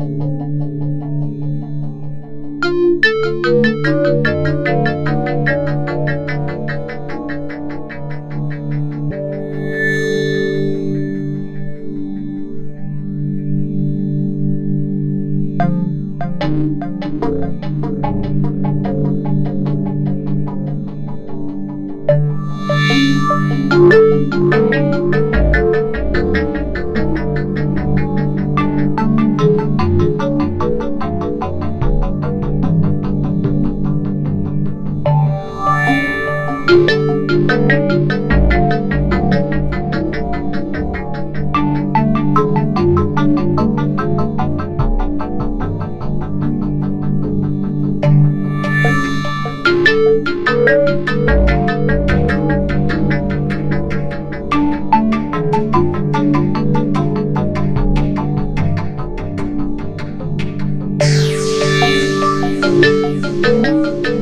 Thank you. Música